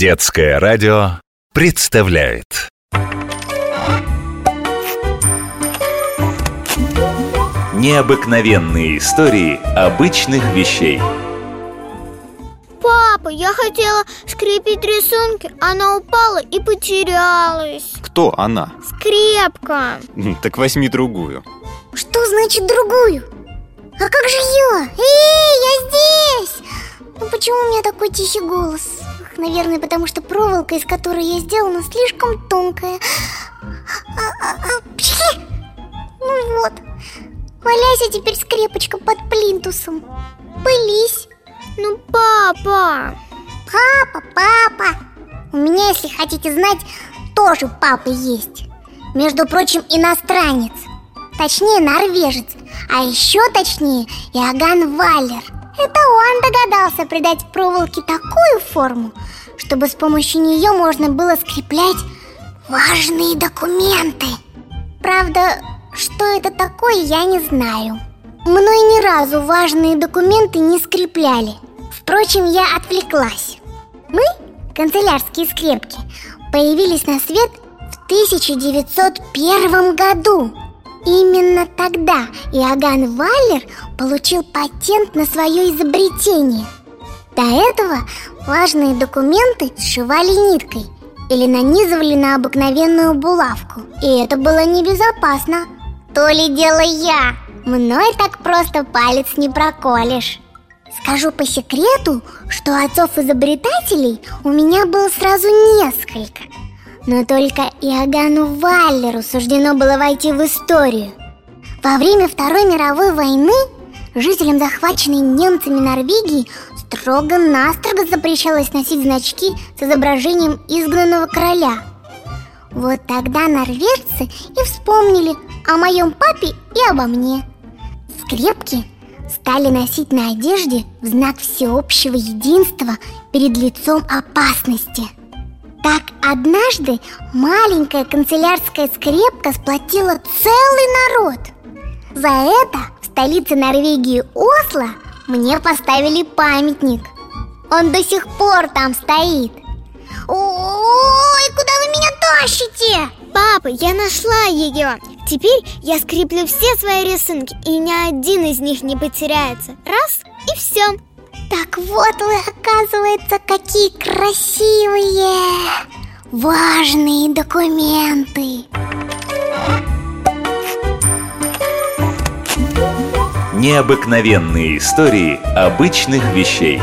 Детское радио представляет Необыкновенные истории обычных вещей Папа, я хотела скрепить рисунки, она упала и потерялась Кто она? Скрепка М, Так возьми другую Что значит другую? А как же я? Эй, я здесь! Меня такой тихий голос? Ах, Наверное, потому что проволока, из которой я сделана, слишком тонкая. А, а, а! Ну вот. Валяйся теперь скрепочка под плинтусом. Пылись. Ну, папа! Папа, папа! У меня, если хотите знать, тоже папа есть. Между прочим, иностранец. Точнее, норвежец. А еще точнее, Иоганн Валер Это он догадался придать проволоке такую форму Чтобы с помощью нее можно было скреплять важные документы. Правда, что это такое, я не знаю. Мной ни разу важные документы не скрепляли. Впрочем, я отвлеклась. Мы, канцелярские скрепки, появились на свет в 1901 году Именно тогда Иоганн Валлер получил патент на свое изобретение. До этого важные документы сшивали ниткой или нанизывали на обыкновенную булавку. И это было небезопасно. То ли дело я. Мной так просто палец не проколешь. Скажу по секрету, что отцов-изобретателей у меня было сразу несколько Но только Иоганну Валлеру суждено было войти в историю. Во время Второй мировой войны жителям захваченной немцами Норвегии строго-настрого запрещалось носить значки с изображением изгнанного короля. Вот тогда норвежцы и вспомнили о моем папе и обо мне. Скрепки стали носить на одежде в знак всеобщего единства перед лицом опасности. Так однажды маленькая канцелярская скрепка сплотила целый народ. За это в столице Норвегии Осло мне поставили памятник. Он до сих пор там стоит. Ой, куда вы меня тащите? Папа, я нашла ее Теперь я скреплю все свои рисунки И ни один из них не потеряется Раз и все Так вот вы, оказывается, какие красивые, важные документы. Необыкновенные истории обычных вещей